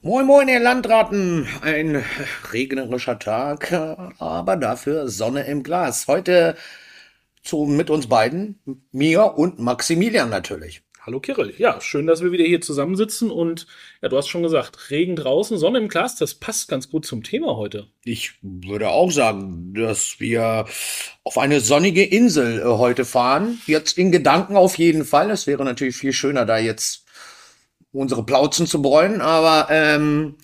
Moin Moin, ihr Landratten! Ein regnerischer Tag, aber dafür Sonne im Glas. Heute zu, mit uns beiden, mir und Maximilian natürlich. Hallo Kirill. Ja, schön, dass wir wieder hier zusammensitzen und ja, du hast schon gesagt, Regen draußen, Sonne im Glas, das passt ganz gut zum Thema heute. Ich würde auch sagen, dass wir auf eine sonnige Insel äh, heute fahren. Jetzt in Gedanken auf jeden Fall. Es wäre natürlich viel schöner, da jetzt unsere Plauzen zu bräunen, aber ähm,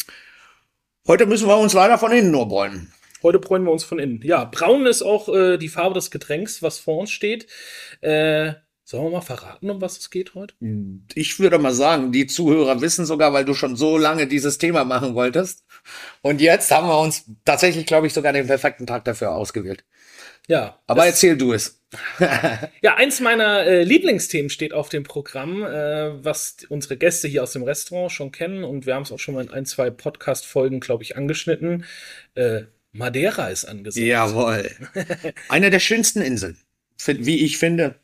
heute müssen wir uns leider von innen nur bräunen. Heute bräunen wir uns von innen. Ja, braun ist auch äh, die Farbe des Getränks, was vor uns steht. Äh, Sollen wir mal verraten, um was es geht heute? Ich würde mal sagen, die Zuhörer wissen sogar, weil du schon so lange dieses Thema machen wolltest. Und jetzt haben wir uns tatsächlich, glaube ich, sogar den perfekten Tag dafür ausgewählt. Ja. Aber erzähl du es. Ja, eins meiner äh, Lieblingsthemen steht auf dem Programm, äh, was unsere Gäste hier aus dem Restaurant schon kennen. Und wir haben es auch schon mal in ein, zwei Podcast-Folgen, glaube ich, angeschnitten. Äh, Madeira ist angesagt. Jawohl. Eine der schönsten Inseln, wie ich finde.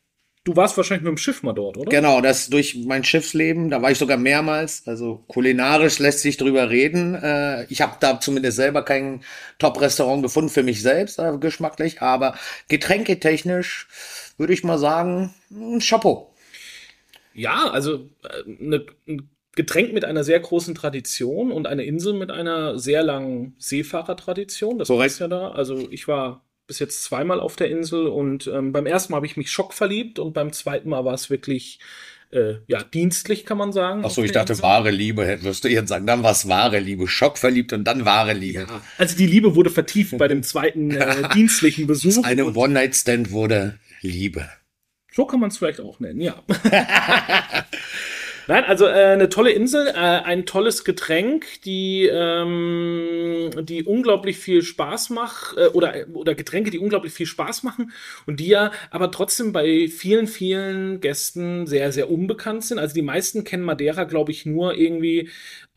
Du warst wahrscheinlich mit dem Schiff mal dort, oder? Genau, das durch mein Schiffsleben, da war ich sogar mehrmals. Also kulinarisch lässt sich drüber reden. Äh, ich habe da zumindest selber kein Top-Restaurant gefunden für mich selbst, äh, geschmacklich, aber getränketechnisch würde ich mal sagen, ein Chapeau. Ja, also äh, ne, ein Getränk mit einer sehr großen Tradition und eine Insel mit einer sehr langen Seefahrertradition. Das Korrekt. ist ja da. Also ich war bis jetzt zweimal auf der Insel und ähm, beim ersten Mal habe ich mich schockverliebt und beim zweiten Mal war es wirklich äh, ja, dienstlich, kann man sagen. Ach so, ich dachte, Insel. wahre Liebe, wirst du jetzt sagen. Dann war es wahre Liebe. Schockverliebt und dann wahre Liebe. Ja. Also die Liebe wurde vertieft bei dem zweiten äh, dienstlichen Besuch. Eine One-Night-Stand wurde Liebe. So kann man es vielleicht auch nennen, ja. Nein, also äh, eine tolle Insel, äh, ein tolles Getränk, die, ähm, die unglaublich viel Spaß macht, äh, oder, oder Getränke, die unglaublich viel Spaß machen und die ja aber trotzdem bei vielen, vielen Gästen sehr, sehr unbekannt sind. Also die meisten kennen Madeira, glaube ich, nur irgendwie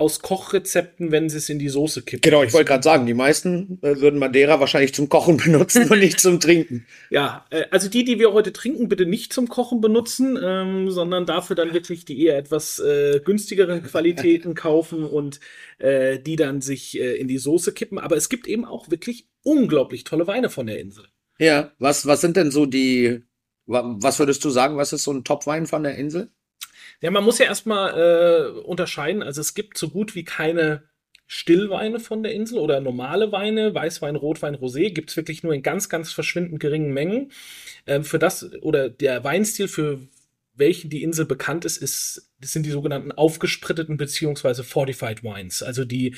aus Kochrezepten, wenn sie es in die Soße kippen. Genau, ich wollte gerade sagen, die meisten äh, würden Madeira wahrscheinlich zum Kochen benutzen und nicht zum Trinken. Ja, äh, also die, die wir heute trinken, bitte nicht zum Kochen benutzen, ähm, sondern dafür dann wirklich die eher etwas äh, günstigere Qualitäten kaufen und äh, die dann sich äh, in die Soße kippen. Aber es gibt eben auch wirklich unglaublich tolle Weine von der Insel. Ja, was, was sind denn so die, was würdest du sagen, was ist so ein Top-Wein von der Insel? Ja, man muss ja erstmal äh, unterscheiden. Also es gibt so gut wie keine Stillweine von der Insel oder normale Weine, Weißwein, Rotwein, Rosé, gibt es wirklich nur in ganz, ganz verschwindend geringen Mengen. Ähm, für das, oder der Weinstil, für welchen die Insel bekannt ist, ist, sind die sogenannten aufgespritteten beziehungsweise Fortified Wines. Also die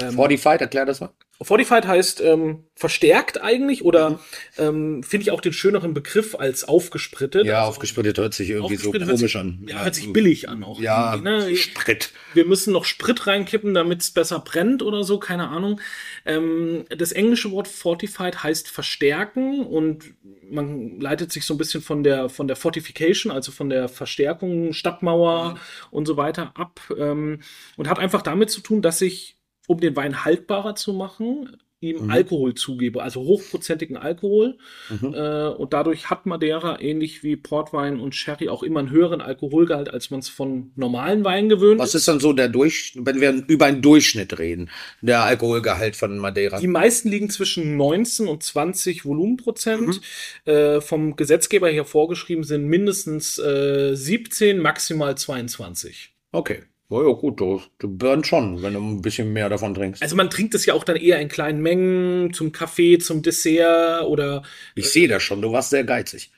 ähm, Fortified, erklär das mal. Fortified heißt ähm, verstärkt eigentlich oder mhm. ähm, finde ich auch den schöneren Begriff als aufgesprittet. Ja, also, aufgesprittet hört sich irgendwie so komisch sich, an. Ja, hört sich billig an auch. Ja, ne? Sprit. Wir müssen noch Sprit reinkippen, damit es besser brennt oder so, keine Ahnung. Ähm, das englische Wort Fortified heißt verstärken und man leitet sich so ein bisschen von der von der Fortification, also von der Verstärkung, Stadtmauer mhm. und so weiter ab ähm, und hat einfach damit zu tun, dass sich um den Wein haltbarer zu machen, ihm mhm. Alkohol zugebe, also hochprozentigen Alkohol. Mhm. Äh, und dadurch hat Madeira ähnlich wie Portwein und Sherry auch immer einen höheren Alkoholgehalt, als man es von normalen Weinen gewöhnt Was ist dann so der Durchschnitt, wenn wir über einen Durchschnitt reden, der Alkoholgehalt von Madeira? Die meisten liegen zwischen 19 und 20 Volumenprozent. Mhm. Äh, vom Gesetzgeber her vorgeschrieben sind mindestens äh, 17, maximal 22. Okay. Oh ja, gut, du, du burnt schon, wenn du ein bisschen mehr davon trinkst. Also man trinkt es ja auch dann eher in kleinen Mengen zum Kaffee, zum Dessert oder. Ich äh, sehe das schon, du warst sehr geizig.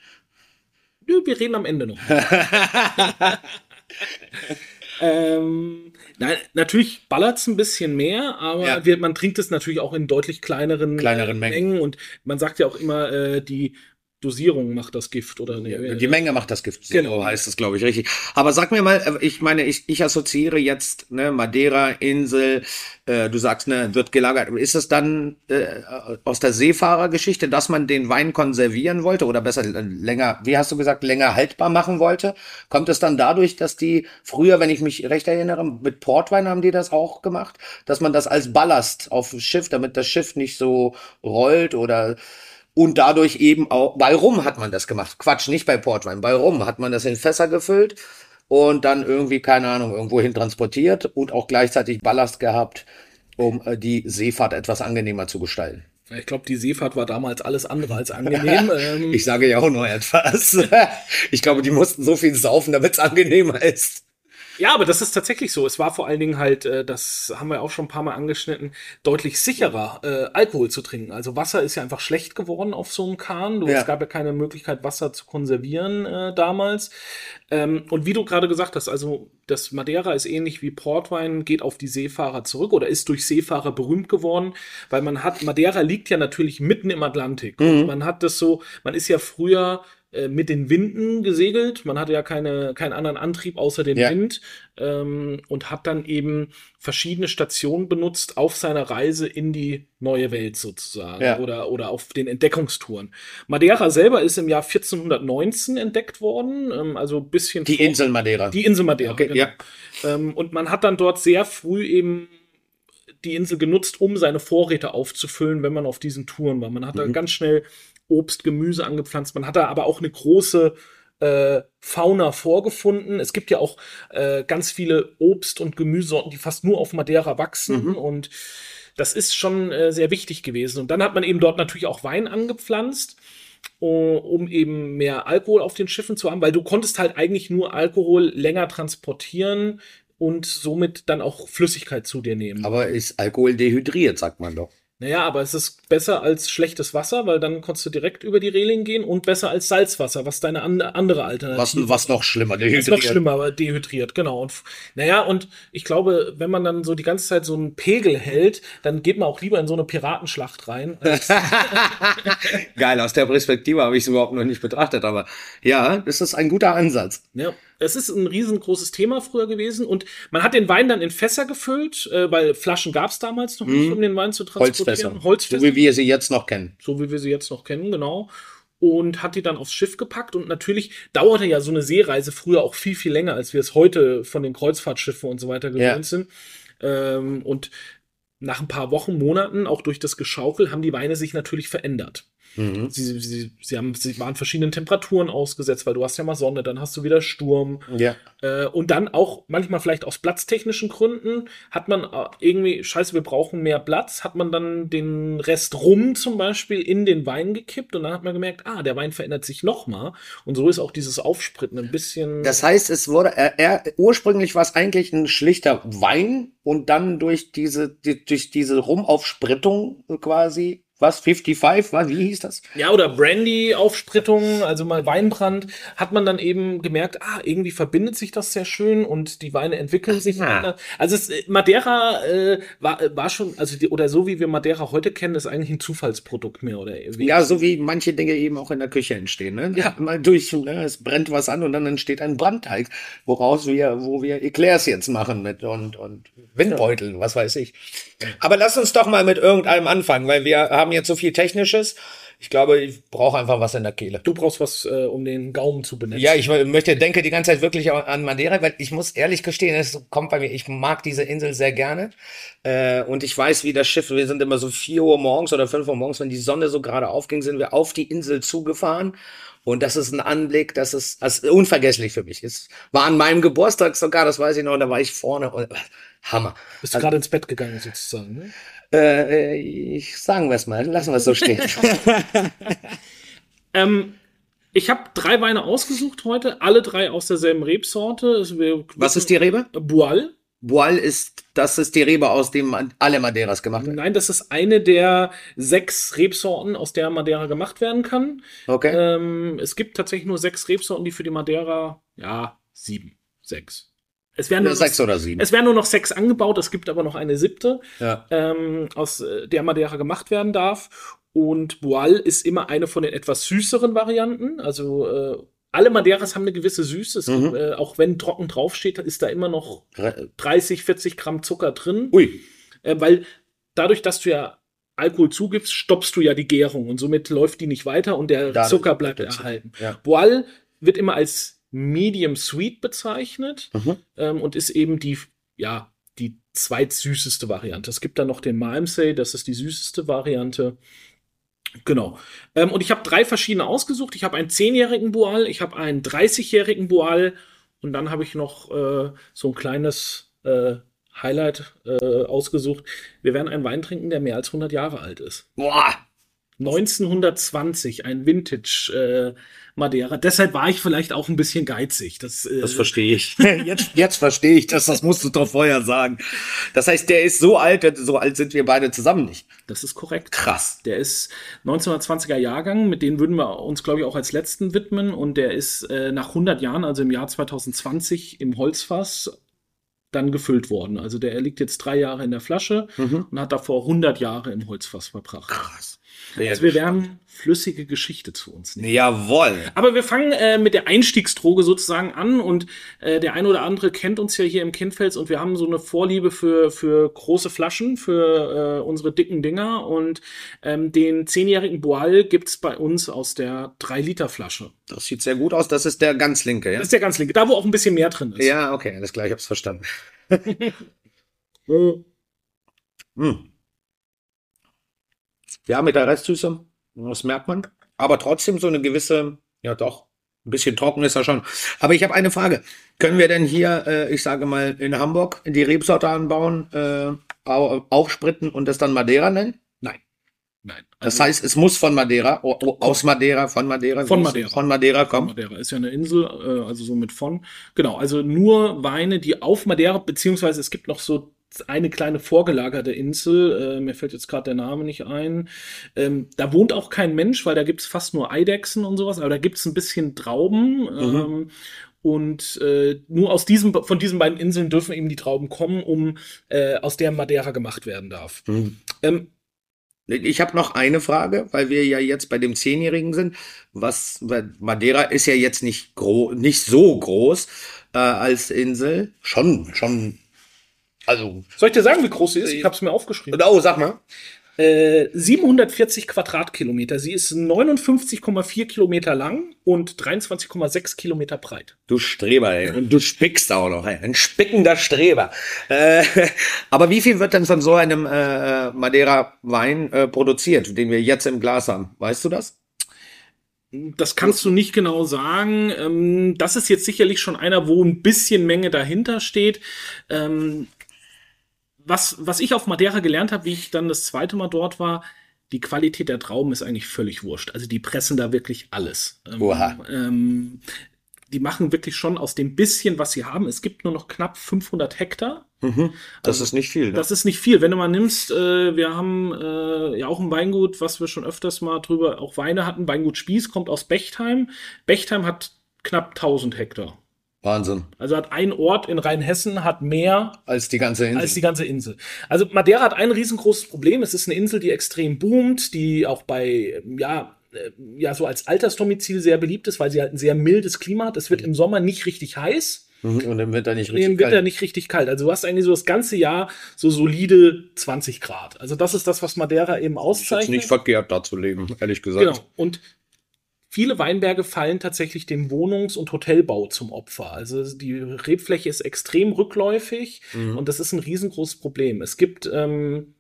Nö, wir reden am Ende noch. ähm, na, natürlich ballert es ein bisschen mehr, aber ja. wir, man trinkt es natürlich auch in deutlich kleineren, kleineren Mengen. Mengen. Und man sagt ja auch immer, äh, die Dosierung macht das Gift oder nee, Die Menge macht das Gift, so genau. heißt es, glaube ich, richtig. Aber sag mir mal, äh, ich meine, ich, ich assoziiere jetzt ne, Madeira, Insel, äh, du sagst, ne, wird gelagert. Ist es dann äh, aus der Seefahrergeschichte, dass man den Wein konservieren wollte oder besser äh, länger, wie hast du gesagt, länger haltbar machen wollte? Kommt es dann dadurch, dass die früher, wenn ich mich recht erinnere, mit Portwein haben die das auch gemacht, dass man das als Ballast auf dem Schiff, damit das Schiff nicht so rollt oder und dadurch eben auch, bei Rum hat man das gemacht. Quatsch, nicht bei Portwein. Bei Rum hat man das in Fässer gefüllt und dann irgendwie, keine Ahnung, irgendwohin transportiert und auch gleichzeitig Ballast gehabt, um äh, die Seefahrt etwas angenehmer zu gestalten. Ich glaube, die Seefahrt war damals alles andere als angenehm. Ähm, ich sage ja auch nur etwas. ich glaube, die mussten so viel saufen, damit es angenehmer ist. Ja, aber das ist tatsächlich so. Es war vor allen Dingen halt, äh, das haben wir auch schon ein paar Mal angeschnitten, deutlich sicherer, äh, Alkohol zu trinken. Also Wasser ist ja einfach schlecht geworden auf so einem Kahn. Du, ja. Es gab ja keine Möglichkeit, Wasser zu konservieren äh, damals. Ähm, und wie du gerade gesagt hast, also das Madeira ist ähnlich wie Portwein, geht auf die Seefahrer zurück oder ist durch Seefahrer berühmt geworden, weil man hat, Madeira liegt ja natürlich mitten im Atlantik. Mhm. Man hat das so, man ist ja früher mit den Winden gesegelt. Man hatte ja keine, keinen anderen Antrieb außer den ja. Wind ähm, und hat dann eben verschiedene Stationen benutzt auf seiner Reise in die neue Welt sozusagen ja. oder, oder auf den Entdeckungstouren. Madeira selber ist im Jahr 1419 entdeckt worden, ähm, also ein bisschen. Die Insel Madeira. Die Insel Madeira, okay, genau. ja. Ähm, und man hat dann dort sehr früh eben die Insel genutzt, um seine Vorräte aufzufüllen, wenn man auf diesen Touren war. Man hat mhm. da ganz schnell Obst, Gemüse angepflanzt. Man hat da aber auch eine große äh, Fauna vorgefunden. Es gibt ja auch äh, ganz viele Obst- und Gemüsesorten, die fast nur auf Madeira wachsen mhm. und das ist schon äh, sehr wichtig gewesen. Und dann hat man eben dort natürlich auch Wein angepflanzt, um eben mehr Alkohol auf den Schiffen zu haben, weil du konntest halt eigentlich nur Alkohol länger transportieren und somit dann auch Flüssigkeit zu dir nehmen. Aber ist Alkohol dehydriert, sagt man doch. Naja, aber es ist besser als schlechtes Wasser, weil dann konntest du direkt über die Reling gehen und besser als Salzwasser, was deine an, andere Alternative was, was noch schlimmer, dehydriert. Was noch schlimmer, aber dehydriert, genau. Und, naja, und ich glaube, wenn man dann so die ganze Zeit so einen Pegel hält, dann geht man auch lieber in so eine Piratenschlacht rein. Geil, aus der Perspektive habe ich es überhaupt noch nicht betrachtet, aber ja, das ist ein guter Ansatz. Ja. Es ist ein riesengroßes Thema früher gewesen und man hat den Wein dann in Fässer gefüllt, äh, weil Flaschen gab es damals noch nicht, mhm. um den Wein zu transportieren. Holzfässer. Holzfässer. So wie wir sie jetzt noch kennen. So wie wir sie jetzt noch kennen, genau. Und hat die dann aufs Schiff gepackt und natürlich dauerte ja so eine Seereise früher auch viel, viel länger, als wir es heute von den Kreuzfahrtschiffen und so weiter gewöhnt ja. sind. Ähm, und nach ein paar Wochen, Monaten, auch durch das Geschaukel, haben die Weine sich natürlich verändert. Mhm. Sie, sie, sie, haben, sie waren verschiedenen Temperaturen ausgesetzt, weil du hast ja mal Sonne, dann hast du wieder Sturm. Ja. Äh, und dann auch manchmal vielleicht aus platztechnischen Gründen hat man äh, irgendwie, scheiße, wir brauchen mehr Platz, hat man dann den Rest rum zum Beispiel in den Wein gekippt und dann hat man gemerkt, ah, der Wein verändert sich nochmal. Und so ist auch dieses Aufspritten ein bisschen. Das heißt, es wurde, er, er ursprünglich war es eigentlich ein schlichter Wein und dann durch diese, die, durch diese Rumaufsprittung quasi was, 55, was, wie hieß das? Ja, oder Brandy-Aufsprittung, also mal Weinbrand, hat man dann eben gemerkt, ah, irgendwie verbindet sich das sehr schön und die Weine entwickeln Ach, sich. Ja. Also es, Madeira äh, war, war schon, also die, oder so wie wir Madeira heute kennen, ist eigentlich ein Zufallsprodukt mehr, oder? Wie ja, so wie manche Dinge eben auch in der Küche entstehen, ne? Ja. Mal durch, ne? es brennt was an und dann entsteht ein Brandteig, woraus wir, wo wir Eclairs jetzt machen mit und, und Windbeuteln, was weiß ich. Aber lass uns doch mal mit irgendeinem anfangen, weil wir haben jetzt so viel Technisches. Ich glaube, ich brauche einfach was in der Kehle. Du brauchst was, äh, um den Gaumen zu benennen. Ja, ich möchte, denke die ganze Zeit wirklich an Madeira, weil ich muss ehrlich gestehen, es kommt bei mir, ich mag diese Insel sehr gerne. Äh, und ich weiß, wie das Schiff, wir sind immer so vier Uhr morgens oder fünf Uhr morgens, wenn die Sonne so gerade aufging, sind wir auf die Insel zugefahren. Und das ist ein Anblick, das ist, das ist unvergesslich für mich. Es war an meinem Geburtstag sogar, das weiß ich noch, da war ich vorne und Hammer. Bist du also, gerade ins Bett gegangen sozusagen, ne? Äh, ich sagen wir es mal, lassen wir es so stehen. ähm, ich habe drei Weine ausgesucht heute, alle drei aus derselben Rebsorte. Was ist die Rebe? Boal. Boal ist, das ist die Rebe, aus dem alle Madeiras gemacht werden. Nein, das ist eine der sechs Rebsorten, aus der Madeira gemacht werden kann. Okay. Ähm, es gibt tatsächlich nur sechs Rebsorten, die für die Madeira, ja, sieben, sechs. Es werden nur sechs noch, oder sieben. Es werden nur noch sechs angebaut, es gibt aber noch eine siebte, ja. ähm, aus äh, der Madeira gemacht werden darf. Und Boal ist immer eine von den etwas süßeren Varianten. Also äh, alle Madeiras haben eine gewisse Süße. Mhm. Äh, auch wenn trocken draufsteht, ist da immer noch 30, 40 Gramm Zucker drin. Ui. Äh, weil dadurch, dass du ja Alkohol zugibst, stoppst du ja die Gärung und somit läuft die nicht weiter und der Dadurch Zucker bleibt erhalten. Ja. Boal wird immer als Medium Sweet bezeichnet mhm. ähm, und ist eben die, ja, die zweitsüßeste Variante. Es gibt dann noch den Malmsey, das ist die süßeste Variante. Genau. Ähm, und ich habe drei verschiedene ausgesucht. Ich habe einen zehnjährigen Boal, ich habe einen 30-jährigen Boal Und dann habe ich noch äh, so ein kleines äh, Highlight äh, ausgesucht. Wir werden einen Wein trinken, der mehr als 100 Jahre alt ist. Boah! 1920, ein Vintage äh, Madeira. Deshalb war ich vielleicht auch ein bisschen geizig. Das, äh, Das verstehe ich. Jetzt, jetzt verstehe ich das. Das musst du doch vorher sagen. Das heißt, der ist so alt, so alt sind wir beide zusammen nicht. das ist korrekt. Krass. Der ist 1920er Jahrgang, mit denen würden wir uns, glaube ich, auch als letzten widmen. Und der ist äh, nach 100 Jahren, also im Jahr 2020, im Holzfass dann gefüllt worden. Also der liegt jetzt drei Jahre in der Flasche und hat davor 100 Jahre im Holzfass verbracht. Krass. Also wir werden flüssige Geschichte zu uns nehmen. Jawohl. Aber wir fangen äh, mit der Einstiegsdroge sozusagen an und äh, der ein oder andere kennt uns ja hier im Kindfels und wir haben so eine Vorliebe für, für große Flaschen, für äh, unsere dicken Dinger und ähm, den zehnjährigen Boal gibt's bei uns aus der 3-Liter-Flasche. Das sieht sehr gut aus. Das ist der ganz linke, ja? Das ist der ganz linke, da wo auch ein bisschen mehr drin ist. Ja, okay, alles klar, ich hab's verstanden. Hm. Ja, mit der Restsüße, das merkt man. Aber trotzdem so eine gewisse, ja doch, ein bisschen trocken ist er schon. Aber ich habe eine Frage. Können wir denn hier, äh, ich sage mal, in Hamburg die Rebsorte anbauen, äh, au- aufspritten und das dann Madeira nennen? Nein. Nein. Das heißt, es muss von Madeira, aus Madeira, von Madeira, Von Madeira. von Madeira kommen. Madeira ist ja eine Insel, äh, also so mit von. Genau, also nur Weine, die auf Madeira, beziehungsweise es gibt noch so eine kleine vorgelagerte Insel, äh, mir fällt jetzt gerade der Name nicht ein. Ähm, da wohnt auch kein Mensch, weil da gibt's fast nur Eidechsen und sowas, aber da gibt's ein bisschen Trauben. Ähm, und äh, nur aus diesem, von diesen beiden Inseln dürfen eben die Trauben kommen, um äh, aus der Madeira gemacht werden darf. Mhm. Ähm, Ich habe noch eine Frage, weil wir ja jetzt bei dem Zehnjährigen sind. Was, Madeira ist ja jetzt nicht groß, nicht so groß äh, als Insel. Schon, schon. Also, soll ich dir sagen, wie groß sie ist? Ich habe es mir aufgeschrieben. oh, sag mal. Äh, 740 Quadratkilometer. Sie ist 59,4 Kilometer lang und 23,6 Kilometer breit. Du Streber, ey. Und du spickst auch noch, ey. Ein spickender Streber. Äh, aber wie viel wird denn von so einem äh, Madeira-Wein äh, produziert, den wir jetzt im Glas haben? Weißt du das? Das kannst du nicht genau sagen. Ähm, das ist jetzt sicherlich schon einer, wo ein bisschen Menge dahinter steht. Was, was ich auf Madeira gelernt habe, wie ich dann das zweite Mal dort war, die Qualität der Trauben ist eigentlich völlig wurscht. Also die pressen da wirklich alles. Ähm, Oha. Ähm, die machen wirklich schon aus dem bisschen, was sie haben. Es gibt nur noch knapp 500 Hektar. Mhm. Das ist nicht viel. Ne? Das ist nicht viel. Wenn du mal nimmst, äh, wir haben äh, ja auch ein Weingut, was wir schon öfters mal drüber auch Weine hatten. Weingut Spieß kommt aus Bechtheim. Bechtheim hat knapp 1000 Hektar. Wahnsinn. Also hat ein Ort in Rheinhessen hat mehr Als die ganze Insel. als die ganze Insel. Also Madeira hat ein riesengroßes Problem. Es ist eine Insel, die extrem boomt, die auch bei, ja, äh, ja, so als Altersdomizil sehr beliebt ist, weil sie halt ein sehr mildes Klima hat. Es wird im Sommer nicht richtig heiß. Mhm, Und im Winter nicht richtig Im Winter kalt. nicht richtig kalt. Also du hast eigentlich so das ganze Jahr so solide 20 Grad. Also das ist das, was Madeira eben Ist auszeichnet. nicht verkehrt, da zu leben, ehrlich gesagt. Genau. Und viele Weinberge fallen tatsächlich dem Wohnungs- und Hotelbau zum Opfer. Also die Rebfläche ist extrem rückläufig Mhm. und das ist ein riesengroßes Problem. Es gibt ähm,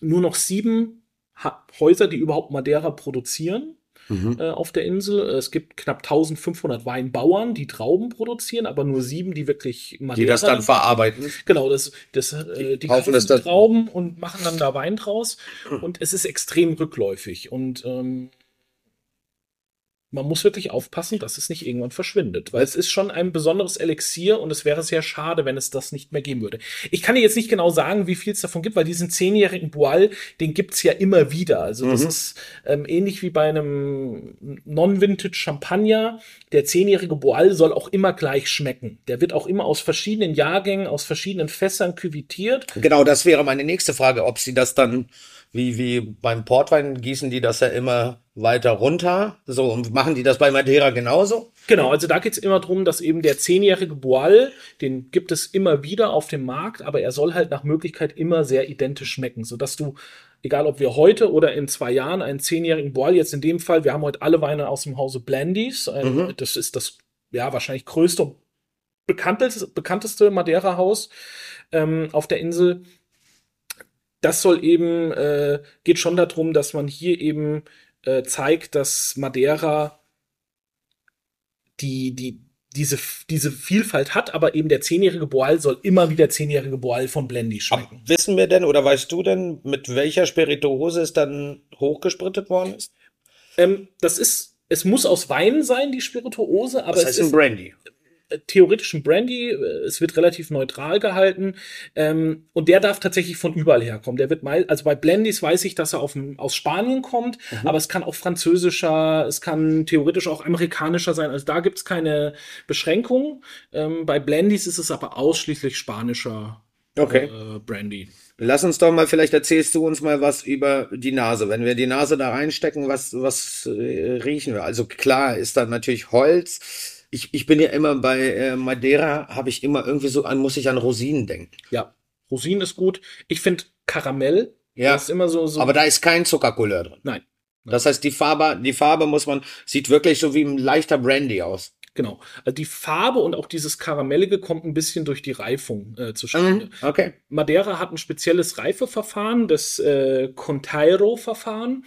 nur noch sieben ha Häuser, die überhaupt Madeira produzieren Mhm. äh, auf der Insel. Es gibt knapp 1500 Weinbauern, die Trauben produzieren, aber nur sieben, die wirklich Madeira Die das dann verarbeiten. Genau, das, das, äh, die kaufen das Trauben und machen dann da Wein draus. Und es ist extrem rückläufig. Und ähm, man muss wirklich aufpassen, dass es nicht irgendwann verschwindet. Weil es ist schon ein besonderes Elixier und es wäre sehr schade, wenn es das nicht mehr geben würde. Ich kann dir jetzt nicht genau sagen, wie viel es davon gibt, weil diesen zehnjährigen Boal, den gibt's ja immer wieder. Also das Mhm. ist ähm, ähnlich wie bei einem Non-Vintage Champagner. Der zehnjährige Boal soll auch immer gleich schmecken. Der wird auch immer aus verschiedenen Jahrgängen, aus verschiedenen Fässern küvitiert. Genau, das wäre meine nächste Frage, ob sie das dann, wie, wie beim Portwein, gießen die das ja immer weiter runter. So, und machen die das bei Madeira genauso? Genau, also da geht's immer drum, dass eben der zehnjährige Boal, den gibt es immer wieder auf dem Markt, aber er soll halt nach Möglichkeit immer sehr identisch schmecken, sodass du, egal ob wir heute oder in zwei Jahren einen zehnjährigen Boal, jetzt in dem Fall, wir haben heute alle Weine aus dem Hause Blandies, ein, Mhm. das ist das ja wahrscheinlich größte und bekannteste, bekannteste Madeira-Haus ähm, auf der Insel. Das soll eben, äh, geht schon darum, dass man hier eben äh, zeigt, dass Madeira die, die, diese, diese Vielfalt hat, aber eben der zehnjährige Boal soll immer wie der zehnjährige Boal von Blendy schmecken. Aber wissen wir denn oder weißt du denn, mit welcher Spirituose es dann hochgesprittet worden ist? Ähm, das ist, es muss aus Wein sein, die Spirituose, aber Das es heißt ist ein Brandy. Äh, theoretisch ein Brandy. äh, Es wird relativ neutral gehalten ähm, und der darf tatsächlich von überall herkommen. Der wird mal, also bei Blendys weiß ich, dass er auf, aus Spanien kommt, aber es kann auch französischer, es kann theoretisch auch amerikanischer sein. Also da gibt's keine Beschränkung. Ähm, bei Blendys ist es aber ausschließlich spanischer Okay. äh, Brandy. Lass uns doch mal, vielleicht erzählst du uns mal was über die Nase. Wenn wir die Nase da reinstecken, was, was äh, riechen wir? Also klar ist da natürlich Holz. Ich, ich bin ja immer bei äh, Madeira, habe ich immer irgendwie so an, muss ich an Rosinen denken. Ja, Rosinen ist gut. Ich finde Karamell. Ja. Das ist immer so, so Aber da ist kein Zuckercouleur drin. nein. Das heißt, die Farbe, die Farbe muss man, sieht wirklich so wie ein leichter Brandy aus. Genau. Also die Farbe und auch dieses Karamellige kommt ein bisschen durch die Reifung äh, zustande. Mhm. Okay. Madeira hat ein spezielles Reifeverfahren, das äh, Contairo-Verfahren.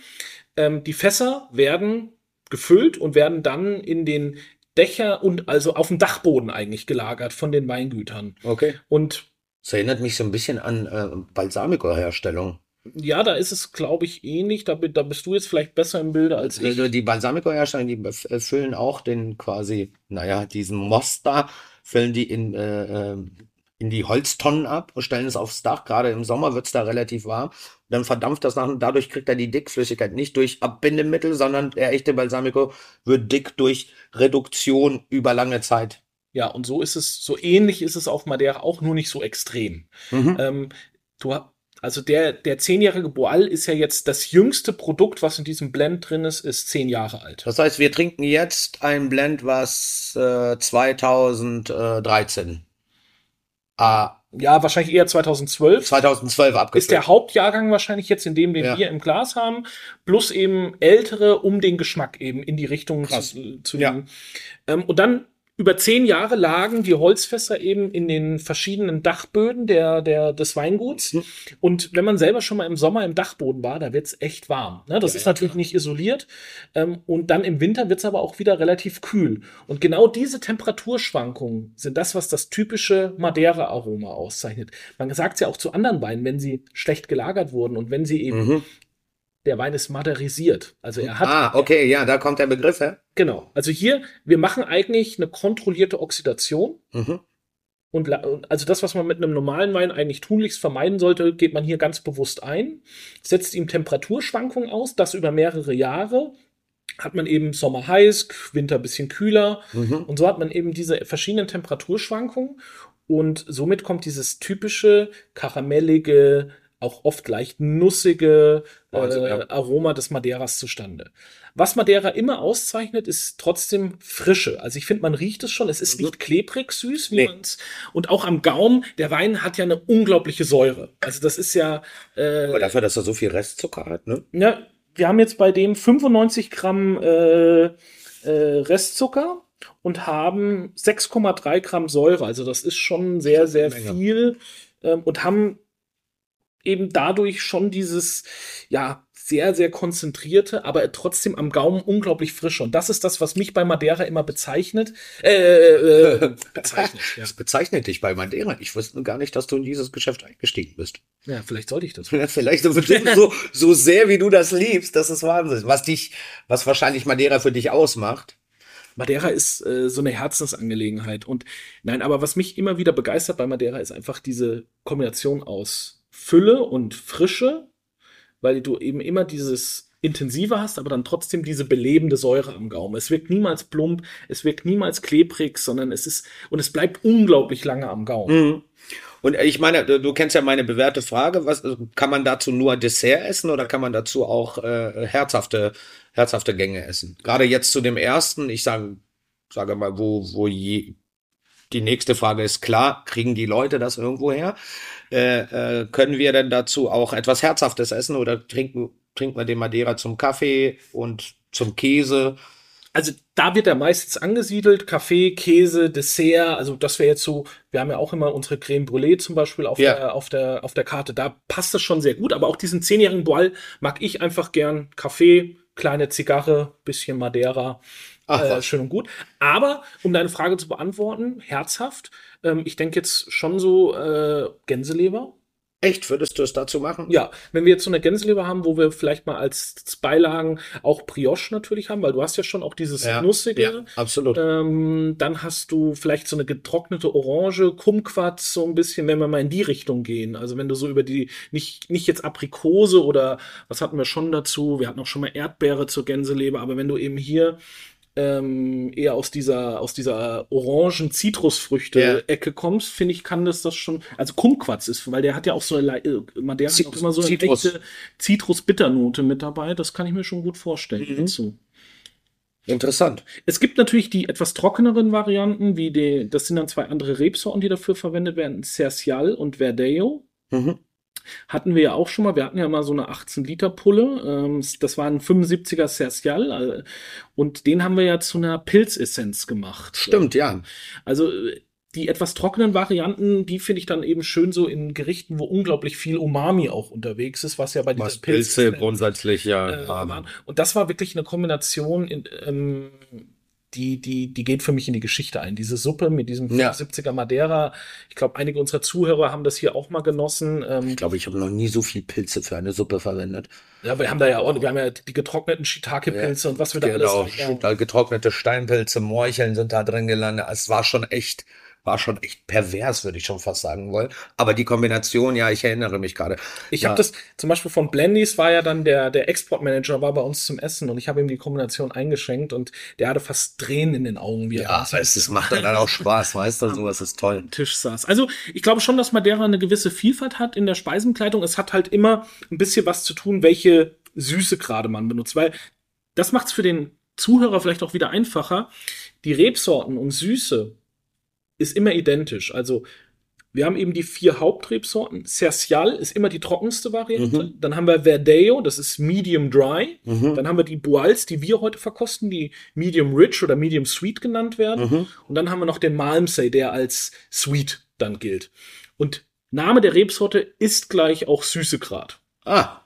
Ähm, die Fässer werden gefüllt und werden dann in den Dächer und also auf dem Dachboden eigentlich gelagert von den Weingütern. Okay. Und Das erinnert mich so ein bisschen an äh, Balsamico-Herstellung. ja, da ist es, glaube ich, ähnlich. Da, da bist du jetzt vielleicht besser im Bilde als ich. Die Balsamico-Hersteller, die äh, füllen auch den quasi, naja, diesen Most da, füllen die in, äh, ähm, in die Holztonnen ab und stellen es aufs Dach. Gerade im Sommer wird es da relativ warm. Dann verdampft das nach und dadurch kriegt er die Dickflüssigkeit nicht durch Abbindemittel, sondern der echte Balsamico wird dick durch Reduktion über lange Zeit. Ja, und so ist es, so ähnlich ist es auf Madeira auch nur nicht so extrem. Mhm. Ähm, du, also der, der zehnjährige Boal ist ja jetzt das jüngste Produkt, was in diesem Blend drin ist, ist zehn Jahre alt. Das heißt, wir trinken jetzt ein Blend, was äh, 2013, ah, Ja, wahrscheinlich eher 2012. 2012 abgefüllt. ist der Hauptjahrgang wahrscheinlich jetzt in dem, den Ja. wir im Glas haben, plus eben ältere, um den Geschmack eben in die Richtung Krass. zu, zu Ja. nehmen. Ähm, und dann über zehn Jahre lagen die Holzfässer eben in den verschiedenen Dachböden der, der, des Weinguts. Mhm. Und wenn man selber schon mal im Sommer im Dachboden war, da wird's echt warm. Ne? Das Ja, ist ja, natürlich nicht isoliert. Ähm, und dann im Winter wird's aber auch wieder relativ kühl. Und genau diese Temperaturschwankungen sind das, was das typische Madeira-Aroma auszeichnet. Man sagt ja auch zu anderen Weinen, wenn sie schlecht gelagert wurden und wenn sie eben, Mhm. Der Wein ist maderisiert. Also er hat Ah, okay, ja, da kommt der Begriff her. Genau. Also hier, wir machen eigentlich eine kontrollierte Oxidation. Mhm. Und also das, was man mit einem normalen Wein eigentlich tunlichst vermeiden sollte, geht man hier ganz bewusst ein, setzt ihm Temperaturschwankungen aus, das über mehrere Jahre. Hat man eben Sommer heiß, Winter bisschen kühler. Mhm. Und so hat man eben diese verschiedenen Temperaturschwankungen. Und somit kommt dieses typische, karamellige, auch oft leicht nussige Also, äh, ja. Aroma des Madeiras zustande. Was Madeira immer auszeichnet, ist trotzdem Frische. Also ich finde, man riecht es schon. Es ist Mhm. nicht klebrig süß, wie Nee. man's und auch am Gaumen. Der Wein hat ja eine unglaubliche Säure. Also das ist ja, äh, Aber dafür, dass er so viel Restzucker hat, ne? ja, wir haben jetzt bei dem 95 Gramm äh, äh, Restzucker und haben 6,3 Gramm Säure. Also das ist schon sehr, sehr Menge. viel ähm, und haben eben dadurch schon dieses, ja, sehr, sehr konzentrierte, aber trotzdem am Gaumen unglaublich frische. Und das ist das, was mich bei Madeira immer bezeichnet. Äh, äh, bezeichnet, ja. Das bezeichnet dich bei Madeira. Ich wusste nur gar nicht, dass du in dieses Geschäft eingestiegen bist. ja, vielleicht sollte ich das. Vielleicht so, so, so sehr, wie du das liebst, das ist Wahnsinn. Was dich, was wahrscheinlich Madeira für dich ausmacht. Madeira ist äh, so eine Herzensangelegenheit. Und nein, aber was mich immer wieder begeistert bei Madeira ist einfach diese Kombination aus Fülle und Frische, weil du eben immer dieses Intensive hast, aber dann trotzdem diese belebende Säure am Gaumen. Es wirkt niemals plump, es wirkt niemals klebrig, sondern es ist, und es bleibt unglaublich lange am Gaumen. Mhm. Und ich meine, du, kennst ja meine bewährte Frage, was kann man dazu nur Dessert essen oder kann man dazu auch äh, herzhafte, herzhafte Gänge essen? Gerade jetzt zu dem ersten, ich sage, sage mal, wo, wo je, die nächste Frage ist klar, kriegen die Leute das irgendwo her? Äh, äh, können wir denn dazu auch etwas Herzhaftes essen oder trinken, trinken wir den Madeira zum Kaffee und zum Käse? Also da wird er meistens angesiedelt, Kaffee, Käse, Dessert, also das wäre jetzt so, wir haben ja auch immer unsere Creme Brûlée zum Beispiel auf, Ja. der, auf, der, auf der Karte, da passt es schon sehr gut, aber auch diesen zehnjährigen Boal mag ich einfach gern, Kaffee, kleine Zigarre, bisschen Madeira Ach, äh, schön und gut. Aber um deine Frage zu beantworten, herzhaft, ähm, ich denke jetzt schon so äh, Gänseleber Echt? Würdest du es dazu machen? Ja, wenn wir jetzt so eine Gänseleber haben, wo wir vielleicht mal als Beilagen auch Brioche natürlich haben, weil du hast ja schon auch dieses Ja, Nussige. ja, absolut. Ähm, dann hast du vielleicht so eine getrocknete Orange, Kumquats, so ein bisschen, wenn wir mal in die Richtung gehen. Also wenn du so über die, nicht, nicht jetzt Aprikose oder was hatten wir schon dazu? Wir hatten auch schon mal Erdbeere zur Gänseleber, aber wenn du eben hier ähm, eher aus dieser, aus dieser orangen Zitrusfrüchte-Ecke kommst, finde ich, kann das das schon, also Kumquats ist, weil der hat ja auch so eine, äh, Madeira hat auch immer so eine Zitrus. echte Zitrus-Bitternote mit dabei, das kann ich mir schon gut vorstellen Mhm. dazu. Interessant. Es gibt natürlich die etwas trockeneren Varianten, wie die, das sind dann zwei andere Rebsorten, die dafür verwendet werden, Cercial und Verdejo. Mhm. Hatten wir ja auch schon mal, wir hatten ja mal so eine 18-Liter-Pulle, ähm, das war ein 75er Cercial äh, und den haben wir ja zu einer Pilzessenz gemacht. Stimmt, ja. Also die etwas trockenen Varianten, die finde ich dann eben schön so in Gerichten, wo unglaublich viel Umami auch unterwegs ist, was ja bei Was dieser Pilze Pilzessenz grundsätzlich ja äh, waren. Und das war wirklich eine Kombination, in, ähm, die, die, die geht für mich in die Geschichte ein. Diese Suppe mit diesem Ja. 75er Madeira. Ich glaube, einige unserer Zuhörer haben das hier auch mal genossen. Ähm, Ich glaube, ich habe noch nie so viel Pilze für eine Suppe verwendet. ja, wir haben da ja auch, wir haben ja die getrockneten Shiitake-Pilze und was wir da Genau, alles. Ja. da getrocknete Steinpilze, Morcheln sind da drin gelandet. Es war schon echt, war schon echt pervers, würde ich schon fast sagen wollen. Aber die Kombination, ja, ich erinnere mich gerade. Ich ja. habe das zum Beispiel von Blendys war ja dann der, der Exportmanager war bei uns zum Essen und ich habe ihm die Kombination eingeschenkt und der hatte fast Tränen in den Augen, wie er Ja, es, es macht dann auch Spaß, weißt du, sowas ist toll. am Tisch saß. Also ich glaube schon, dass Madeira eine gewisse Vielfalt hat in der Speisenkleidung. Es hat halt immer ein bisschen was zu tun, welche Süße gerade man benutzt, weil das macht es für den Zuhörer vielleicht auch wieder einfacher. Die Rebsorten und Süße ist immer identisch. Also wir haben eben die vier Hauptrebsorten. Cercial ist immer die trockenste Variante. Dann haben wir Verdejo, das ist Medium Dry. Mhm. Dann haben wir die Boals, die wir heute verkosten, die Medium Rich oder Medium Sweet genannt werden. Mhm. Und dann haben wir noch den Malmsey, der als Sweet dann gilt. Und Name der Rebsorte ist gleich auch Süßegrad. Ah,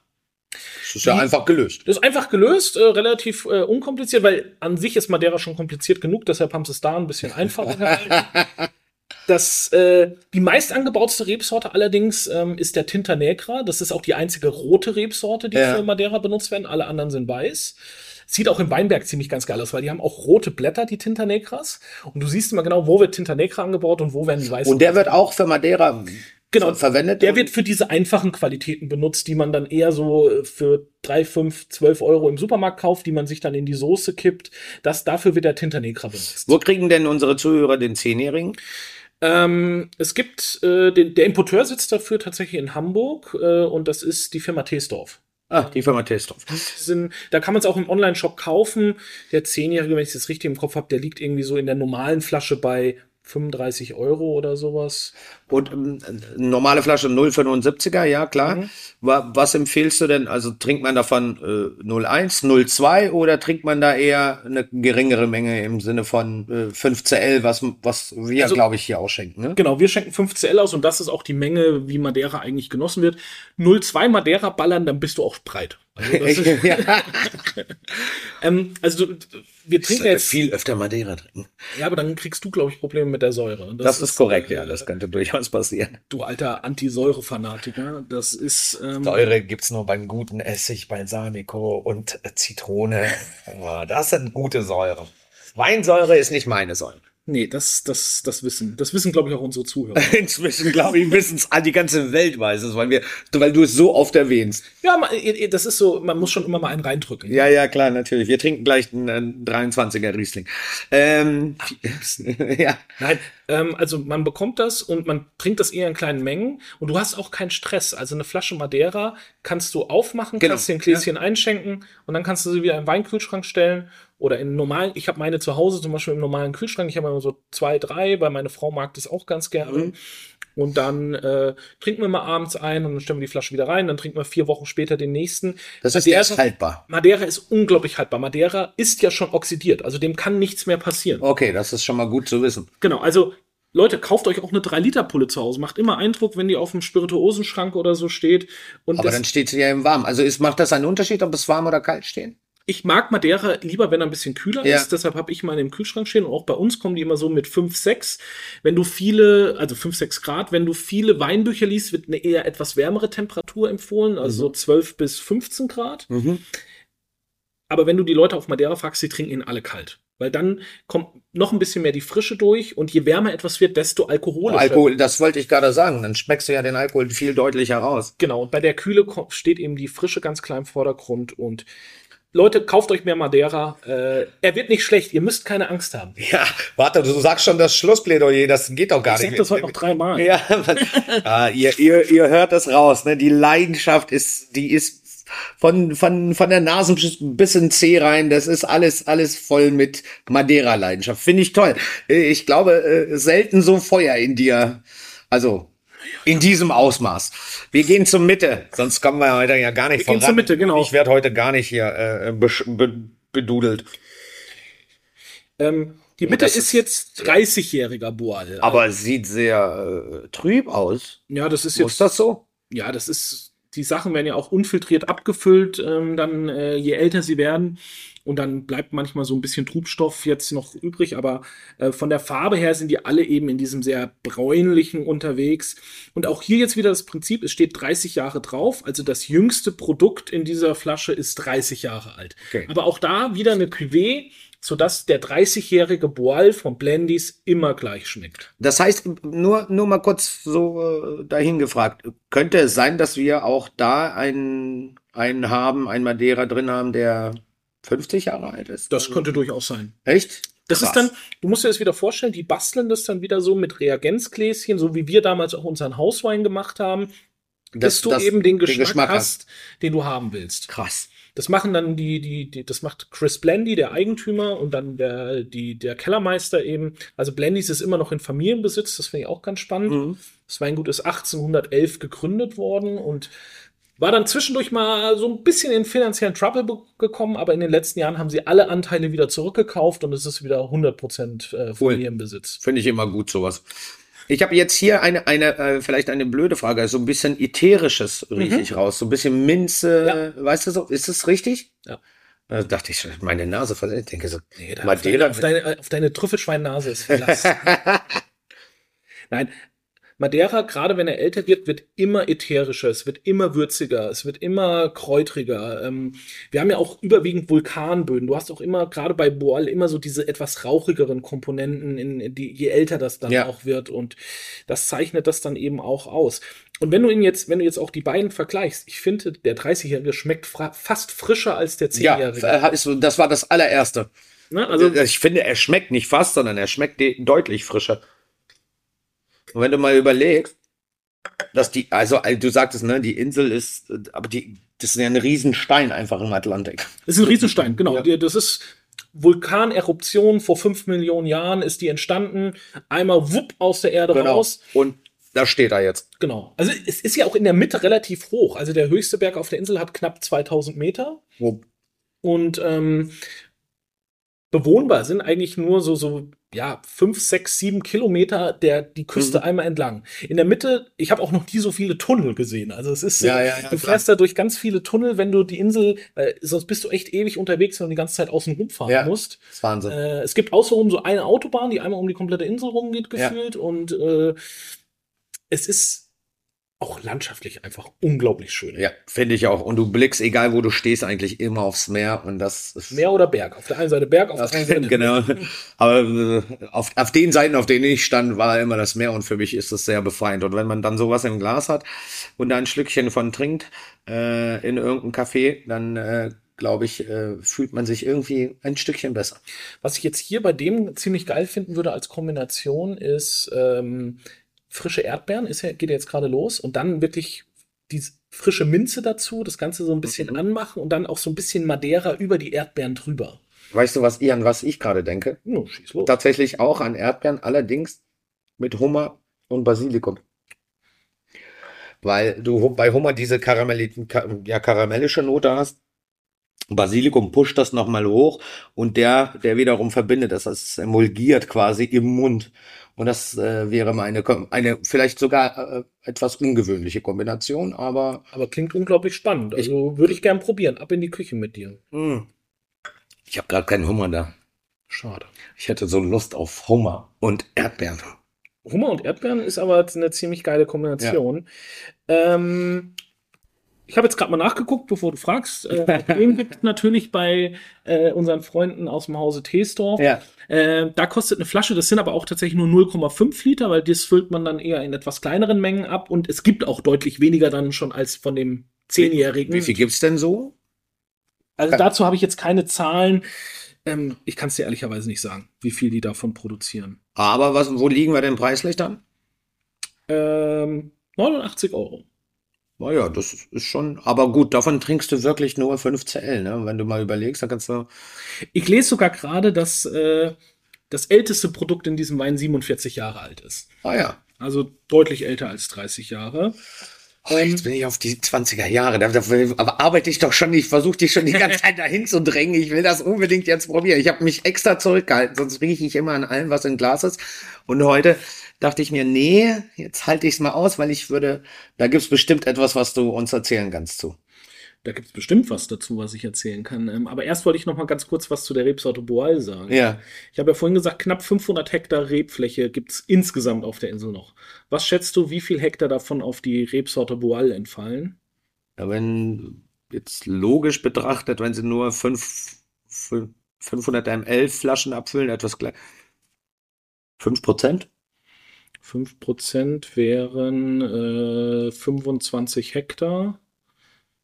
das ist ja einfach gelöst. Das ist einfach gelöst, äh, relativ äh, unkompliziert, weil an sich ist Madeira schon kompliziert genug, deshalb haben sie es da ein bisschen einfacher gehalten. Das, äh, die meist angebauteste Rebsorte allerdings ähm, ist der Tinta Negra. Das ist auch die einzige rote Rebsorte, die Ja. für Madeira benutzt werden. Alle anderen sind weiß. Sieht auch im Weinberg ziemlich ganz geil aus, weil die haben auch rote Blätter, die Tinta Negras. Und du siehst immer genau, wo wird Tinta Negra angebaut und wo werden die weißen. Und der wird auch für Madeira Genau, ver- verwendet? Der wird für diese einfachen Qualitäten benutzt, die man dann eher so äh, für 3, 5, 12 Euro im Supermarkt kauft, die man sich dann in die Soße kippt. Das, dafür wird der Tinta Negra benutzt. Wo kriegen denn unsere Zuhörer den Zehnjährigen? Ähm, es gibt, äh, den, der Importeur sitzt dafür tatsächlich in Hamburg äh, und das ist die Firma Teesdorf. Ah, die Firma Sind, da kann man es auch im Online-Shop kaufen. Der 10-Jährige, wenn ich es jetzt richtig im Kopf habe, der liegt irgendwie so in der normalen Flasche bei 35 Euro oder sowas. Und ähm, eine normale Flasche 0,75er, ja klar. Mhm. Wa- Was empfiehlst du denn? Also trinkt man davon äh, 0,1, 0,2 oder trinkt man da eher eine geringere Menge im Sinne von äh, 5cl, was, was wir, Also- glaube ich, hier ausschenken? Ne? Genau, wir schenken 5cl aus und das ist auch die Menge, wie Madeira eigentlich genossen wird. 0,2 Madeira ballern, dann bist du auch breit. Also, ähm, also du, wir trinken jetzt, viel öfter Madeira trinken. ja, aber dann kriegst du, glaube ich, Probleme mit der Säure. Und Das, ist korrekt, äh, ja. Das könnte durchaus passieren. Du alter Antisäure-Fanatiker, das ist. Ähm, Säure gibt's nur beim guten Essig, Balsamico und äh, Zitrone. Das sind gute Säuren. Weinsäure ist nicht meine Säure. Nee, das, das, das wissen. Das wissen, glaube ich, auch unsere Zuhörer. Inzwischen, glaube ich, wissen es die ganze Welt weiß es, weil wir, weil du es so oft erwähnst. ja, das ist so, man muss schon immer mal einen reindrücken. Ja, ja, klar, natürlich. Wir trinken gleich einen, äh, 23er Riesling. Ähm, ja. Nein, ähm, also man bekommt das und man trinkt das eher in kleinen Mengen und du hast auch keinen Stress. Also eine Flasche Madeira kannst du aufmachen, Genau, kannst dir ein Gläschen einschenken und dann kannst du sie wieder in den Weinkühlschrank stellen oder in normalen, ich habe meine zu Hause zum Beispiel im normalen Kühlschrank, ich habe immer so zwei, drei, weil meine Frau mag das auch ganz gerne. Mhm. Und dann äh, trinken wir mal abends ein und dann stellen wir die Flasche wieder rein, dann trinken wir vier Wochen später den nächsten. Das ist Madeira- haltbar. Madeira ist unglaublich haltbar. Madeira ist ja schon oxidiert, also dem kann nichts mehr passieren. Okay, das ist schon mal gut zu wissen. Genau, also Leute, kauft euch auch eine 3-Liter-Pulle zu Hause. Macht immer Eindruck, wenn die auf dem Spirituosenschrank oder so steht. Und Aber dann steht sie ja im Warmen. Also ist, macht das einen Unterschied, ob es warm oder kalt stehen? Ich mag Madeira lieber, wenn er ein bisschen kühler Ja. ist. Deshalb habe ich mal im Kühlschrank stehen. Und auch bei uns kommen die immer so mit 5, 6. Wenn du viele, also 5, 6 Grad, wenn du viele Weinbücher liest, wird eine eher etwas wärmere Temperatur empfohlen, also so 12 bis 15 Grad. Aber wenn du die Leute auf Madeira fragst, sie trinken ihn alle kalt. Weil dann kommt noch ein bisschen mehr die Frische durch und je wärmer etwas wird, desto alkoholischer. Alkohol, das wollte ich gerade sagen. Dann schmeckst du ja den Alkohol viel deutlicher raus. Genau, und bei der Kühle steht eben die Frische ganz klar im Vordergrund. Und Leute, kauft euch mehr Madeira. Äh, er wird nicht schlecht, ihr müsst keine Angst haben. Ja, warte, du sagst schon das Schlussplädoyer, das geht doch gar Ich nicht. sag das heute noch dreimal. Ja, ah, ihr, ihr, ihr hört das raus, ne? Die Leidenschaft ist, die ist von, von, von der Nase bis in C rein. Das ist alles, alles voll mit Madeira-Leidenschaft. Finde ich toll. Äh, Ich glaube, äh, selten so Feuer in dir. Also, in diesem Ausmaß. Wir gehen zur Mitte, sonst kommen wir heute ja gar nicht Wir gehen zur Mitte, genau. Ich werde heute gar nicht hier äh, be bedudelt. Ähm, die Mitte das ist, ist- jetzt 30-jähriger Boal. Aber sieht sehr äh, trüb aus. ja, das ist Ist jetzt, das so? ja, das ist, die Sachen werden ja auch unfiltriert abgefüllt, ähm, dann äh, je älter sie werden. Und dann bleibt manchmal so ein bisschen Trubstoff jetzt noch übrig, aber äh, von der Farbe her sind die alle eben in diesem sehr bräunlichen unterwegs. Und auch hier jetzt wieder das Prinzip, es steht 30 Jahre drauf, also das jüngste Produkt in dieser Flasche ist 30 Jahre alt. Okay. Aber auch da wieder eine Cuvée, sodass der 30-jährige Boal von Blendys immer gleich schmeckt. Das heißt, nur, nur mal kurz so äh, dahin gefragt, könnte es sein, dass wir auch da einen, einen haben, einen Madeira drin haben, der 50 Jahre alt ist? Das könnte durchaus sein. Echt? Das Krass. ist dann, du musst dir das wieder vorstellen, die basteln das dann wieder so mit Reagenzgläschen, so wie wir damals auch unseren Hauswein gemacht haben, Das- dass du das- eben den Geschmack, Geschmack hast, den du haben willst. Krass. Das machen dann die, die, die, das macht Chris Blendy, der Eigentümer, und dann der, die, der Kellermeister eben. Also Blendys ist immer noch in Familienbesitz, das finde ich auch ganz spannend. Mhm. Das Weingut ist 1811 gegründet worden und war dann zwischendurch mal so ein bisschen in finanziellen Trouble gekommen, aber in den letzten Jahren haben sie alle Anteile wieder zurückgekauft und es ist wieder 100% äh, Cool. Familienbesitz. Finde ich immer gut, sowas. Ich habe jetzt hier eine, eine äh, vielleicht eine blöde Frage, so ein bisschen ätherisches rieche ich raus, so ein bisschen Minze, weißt du so, ist das richtig? Ja. Da dachte ich, meine Nase verletzt. Ich denke so, Nee, da Madeira, auf deine, auf deine, auf deine Trüffelschweinnase ist Verlass. Nein, Madeira, gerade wenn er älter wird, wird immer ätherischer, es wird immer würziger, es wird immer kräutriger. Ähm, wir haben ja auch überwiegend Vulkanböden. Du hast auch immer, gerade bei Boal, immer so diese etwas rauchigeren Komponenten, in, in die, je älter das dann Ja. auch wird. Und das zeichnet das dann eben auch aus. Und wenn du ihn jetzt, wenn du jetzt auch die beiden vergleichst, ich finde, der 30-Jährige schmeckt fast frischer als der ja, 10-Jährige. äh, ist so- das war das allererste. ne? Also, Also ich finde, er schmeckt nicht fast, sondern er schmeckt de- deutlich frischer. Und wenn du mal überlegst, dass die, also äh, du sagtest, ne, die Insel ist, aber die, das ist ja ein Riesenstein einfach im Atlantik. Das ist ein Riesenstein, genau. Ja. Das ist Vulkaneruption vor fünf Millionen Jahren ist die entstanden. Einmal wupp aus der Erde raus. Und da steht er jetzt. Genau. Also es ist ja auch in der Mitte relativ hoch. Also der höchste Berg auf der Insel hat knapp 2000 Meter. Wo, Und ähm, bewohnbar sind eigentlich nur so, so, ja, fünf, sechs, sieben Kilometer der, die Küste Mhm. einmal entlang. In der Mitte, ich habe auch noch nie so viele Tunnel gesehen. Also es ist, Ja, ja, ja, du fährst da durch ganz viele Tunnel, wenn du die Insel, äh, sonst bist du echt ewig unterwegs, wenn du die ganze Zeit außen rumfahren Ja. musst. das ist Wahnsinn. Äh, es gibt außenrum so eine Autobahn, die einmal um die komplette Insel rumgeht, gefühlt. Und äh, es ist auch landschaftlich einfach unglaublich schön. Ja, finde ich auch. Und du blickst, egal wo du stehst, eigentlich immer aufs Meer. Und das ist. Meer oder Berg? Auf der einen Seite Berg, auf der anderen Seite genau. Aber äh, auf, auf den Seiten, auf denen ich stand, war immer das Meer und für mich ist es sehr befreiend. Und wenn man dann sowas im Glas hat und da ein Schlückchen von trinkt äh, in irgendeinem Café, dann äh, glaube ich, äh, fühlt man sich irgendwie ein Stückchen besser. Was ich jetzt hier bei dem ziemlich geil finden würde als Kombination ist ähm, frische Erdbeeren, ist ja, geht ja jetzt gerade los und dann wirklich die frische Minze dazu, das Ganze so ein bisschen Mhm. anmachen und dann auch so ein bisschen Madeira über die Erdbeeren drüber. Weißt du, was ich, an was ich gerade denke? No, schieß los. Tatsächlich auch an Erdbeeren, allerdings mit Hummer und Basilikum. Weil du bei Hummer diese ja, karamellische Note hast. Basilikum pusht das nochmal hoch und der, der wiederum verbindet das, das emulgiert quasi im Mund. Und das äh, wäre meine, eine vielleicht sogar äh, etwas ungewöhnliche Kombination, aber Aber klingt unglaublich spannend. Also würde ich gern probieren. Ab in die Küche mit dir. mh, Ich habe gerade keinen Hummer da. Schade. Ich hätte so Lust auf Hummer und Erdbeeren. Hummer und Erdbeeren ist aber eine ziemlich geile Kombination. Ähm, ich habe jetzt gerade mal nachgeguckt, bevor du fragst. Äh, den gibt es natürlich bei äh, unseren Freunden aus dem Hause Teesdorf. Ja. Äh, da kostet eine Flasche, das sind aber auch tatsächlich nur 0,5 Liter, weil das füllt man dann eher in etwas kleineren Mengen ab und es gibt auch deutlich weniger dann schon als von dem Zehnjährigen. Wie viel gibt's denn so? Also dazu habe ich jetzt keine Zahlen. Ähm, ich kann es dir ehrlicherweise nicht sagen, wie viel die davon produzieren. Aber was, wo liegen wir denn preislich dann? Ähm, 89 Euro. Naja, das ist schon, aber gut, davon trinkst du wirklich nur 5 CL, ne? Wenn du mal überlegst, dann kannst du. Ich lese sogar gerade, dass äh, das älteste Produkt in diesem Wein 47 Jahre alt ist. Ah ja. Also deutlich älter als 30 Jahre. Oh, jetzt bin ich auf die 20er Jahre. Da, da, aber arbeite ich doch schon, ich versuche dich schon die ganze Zeit dahin zu drängen. Ich will das unbedingt jetzt probieren. Ich habe mich extra zurückgehalten, sonst rieche ich immer an allem, was in Glas ist. Und heute dachte ich mir, nee, jetzt halte ich es mal aus, weil ich würde, da gibt's bestimmt etwas, was du uns erzählen kannst zu. Da gibt's bestimmt was dazu, was ich erzählen kann. Ähm, aber erst wollte ich noch mal ganz kurz was zu der Rebsorte Boal sagen. Ja. Ich habe ja vorhin gesagt, knapp 500 Hektar Rebfläche gibt's insgesamt auf der Insel noch. Was schätzt du, wie viel Hektar davon auf die Rebsorte Boal entfallen? Ja, wenn jetzt logisch betrachtet, wenn sie nur fünf, fün- 500 ml Flaschen abfüllen, etwas gleich. 5 Prozent? 5% wären äh, 25 Hektar.